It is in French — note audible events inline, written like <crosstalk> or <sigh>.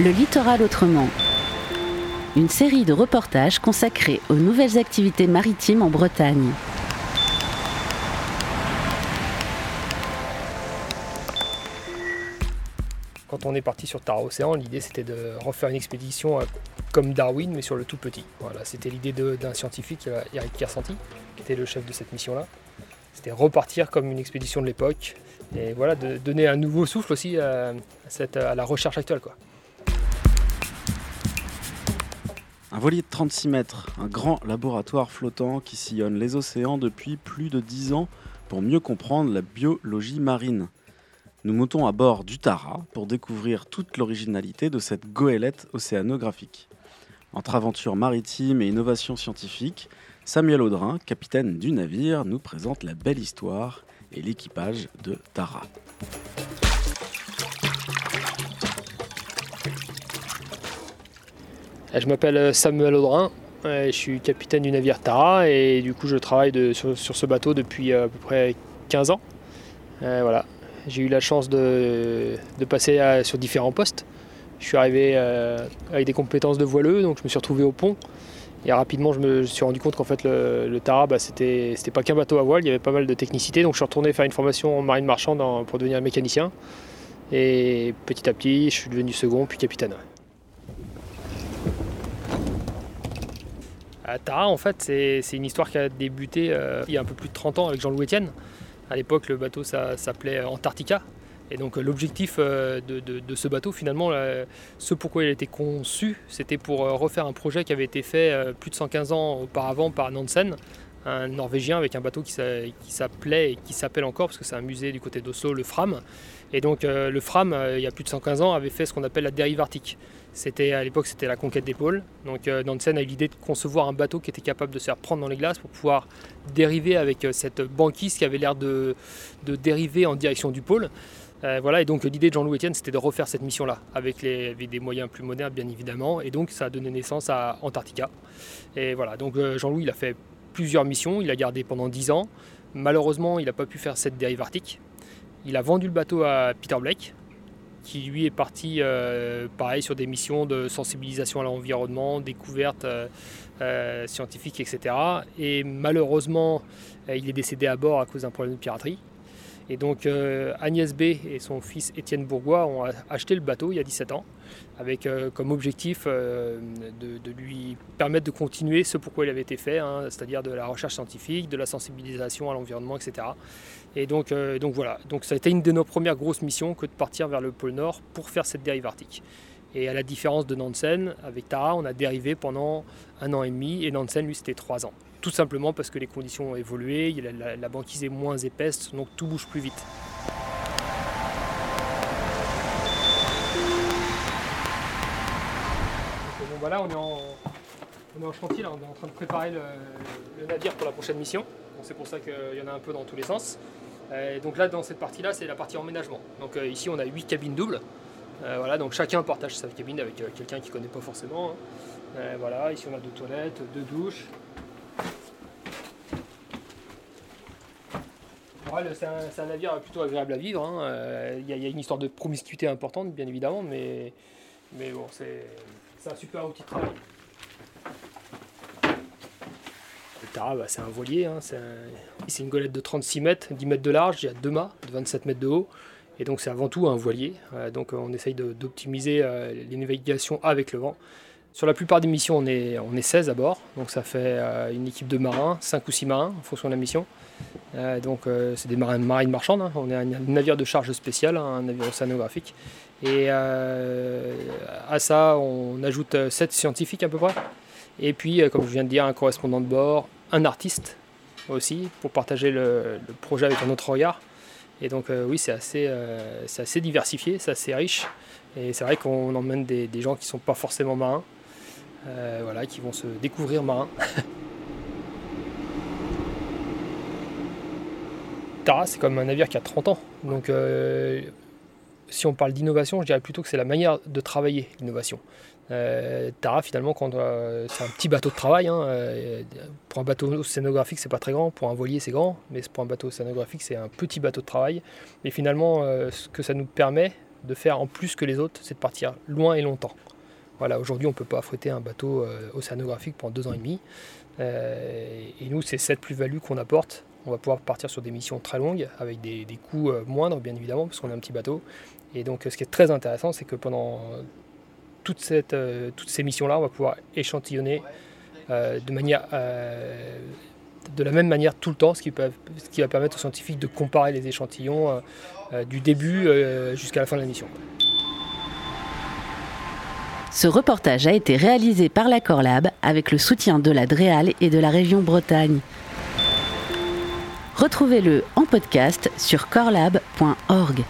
Le littoral autrement. Une série de reportages consacrés aux nouvelles activités maritimes en Bretagne. Quand on est parti sur Tara Océan, l'idée c'était de refaire une expédition euh, comme Darwin, mais sur le tout petit. Voilà, c'était l'idée d'un scientifique, euh, Eric Kersanti, qui était le chef de cette mission-là. C'était repartir comme une expédition de l'époque, et voilà, de donner un nouveau souffle aussi à, cette, à la recherche actuelle. Quoi. Un voilier de 36 mètres, un grand laboratoire flottant qui sillonne les océans depuis plus de 10 ans pour mieux comprendre la biologie marine. Nous montons à bord du Tara pour découvrir toute l'originalité de cette goélette océanographique. Entre aventure maritime et innovation scientifique, Samuel Audrin, capitaine du navire, nous présente la belle histoire et l'équipage de Tara. Je m'appelle Samuel Audrin, je suis capitaine du navire Tara et du coup je travaille sur, ce bateau depuis à peu près 15 ans. j'ai eu la chance de, passer sur différents postes. Je suis arrivé euh, avec des compétences de voileux, donc je me suis retrouvé au pont. Et rapidement, je me suis rendu compte qu'en fait, le, Tara, bah, c'était pas qu'un bateau à voile, il y avait pas mal de technicité. Donc je suis retourné faire une formation en marine marchande pour devenir mécanicien. Et petit à petit, je suis devenu second, puis capitaine. Tara, en fait, c'est une histoire qui a débuté euh, il y a un peu plus de 30 ans avec Jean-Louis Etienne. À l'époque, le bateau s'appelait Antarctica. Et donc l'objectif euh, de, ce bateau, finalement, ce pourquoi il a été conçu, c'était pour euh, refaire un projet qui avait été fait euh, plus de 115 ans auparavant par Nansen, un Norvégien avec un bateau qui s'appelait et qui s'appelle encore, parce que c'est un musée du côté d'Oslo, le Fram. Et donc le Fram, il y a plus de 115 ans, avait fait ce qu'on appelle la dérive arctique. C'était à l'époque c'était la conquête des pôles. Donc euh, Nansen a eu l'idée de concevoir un bateau qui était capable de se faire prendre dans les glaces pour pouvoir dériver avec euh, cette banquise qui avait l'air de, dériver en direction du pôle. Euh, voilà, et donc l'idée de Jean-Louis Etienne, c'était de refaire cette mission-là, avec, des moyens plus modernes, bien évidemment, et donc ça a donné naissance à Antarctica. Et voilà, donc Jean-Louis, il a fait plusieurs missions, il a gardé pendant 10 ans. Malheureusement, il n'a pas pu faire cette dérive arctique. Il a vendu le bateau à Peter Blake, qui lui est parti euh, pareil sur des missions de sensibilisation à l'environnement, découverte euh, euh, scientifique, etc. Et malheureusement, il est décédé à bord à cause d'un problème de piraterie. Et donc Agnès B et son fils Étienne Bourgois ont acheté le bateau il y a 17 ans, avec comme objectif de, lui permettre de continuer ce pourquoi il avait été fait, hein, c'est-à-dire de la recherche scientifique, de la sensibilisation à l'environnement, etc. Et donc, euh, donc voilà, donc ça a été une de nos premières grosses missions que de partir vers le pôle Nord pour faire cette dérive arctique. Et à la différence de Nansen, avec Tara, on a dérivé pendant un an et demi, et Nansen, lui, c'était trois ans. Tout simplement parce que les conditions ont évolué, la, banquise est moins épaisse, donc tout bouge plus vite. bon, voilà, on est, en, chantier, on est en train de préparer le navire pour la prochaine mission c'est pour ça qu'il y en a un peu dans tous les sens. Euh, donc là, dans cette partie-là, c'est la partie emménagement. Donc euh, ici, on a 8 cabines doubles. Euh, voilà, donc chacun partage sa cabine avec quelqu'un qui ne connaît pas forcément. Hein. voilà, ici on a deux toilettes, deux douches. C'est un, navire plutôt agréable à vivre. Hein. Il y, a une histoire de promiscuité importante, bien évidemment, mais, bon, c'est un super outil de travail. Bah, c'est un voilier, hein, c'est une golette de 36 mètres, 10 mètres de large, il y a deux mâts de 27 mètres de haut, et donc c'est avant tout un voilier. Euh, donc on essaye d'optimiser euh, les navigations avec le vent. Sur la plupart des missions, on est, on est 16 à bord, donc ça fait euh, une équipe de marins, 5 ou 6 marins en fonction de la mission. donc c'est des marins, marines marchandes, hein. on est un, navire de charge spécial, hein, un navire océanographique. Et à ça, on ajoute 7 scientifiques à peu près. Et puis, comme je viens de dire, un correspondant de bord, un artiste aussi pour partager le, projet avec un autre regard. Et donc euh, oui, c'est assez, euh, assez diversifié, c'est assez riche. Et c'est vrai qu'on emmène des, gens qui ne sont pas forcément marins, euh, voilà, qui vont se découvrir marins. <laughs> Tara, c'est comme un navire qui a 30 ans. Donc si on parle d'innovation, je dirais plutôt que c'est la manière de travailler l'innovation. Euh, Tara, finalement, euh, c'est un petit bateau de travail. Hein, euh, pour un bateau scénographique, c'est pas très grand. Pour un voilier, c'est grand. Mais pour un bateau scénographique, c'est un petit bateau de travail. Et finalement, ce que ça nous permet, de faire en plus que les autres, c'est de partir loin et longtemps. Voilà, aujourd'hui, on ne peut pas affréter un bateau euh, océanographique pendant deux ans et demi. Euh, et nous, c'est cette plus-value qu'on apporte. On va pouvoir partir sur des missions très longues, avec des, coûts euh, moindres, bien évidemment, parce qu'on a un petit bateau. Et donc, ce qui est très intéressant, c'est que pendant toute cette, toutes ces missions-là, on va pouvoir échantillonner de manière de la même manière tout le temps, ce qui va permettre aux scientifiques de comparer les échantillons du début jusqu'à la fin de la mission. Ce reportage a été réalisé par la Corlab avec le soutien de la DREAL et de la région Bretagne. Retrouvez-le en podcast sur corlab.org.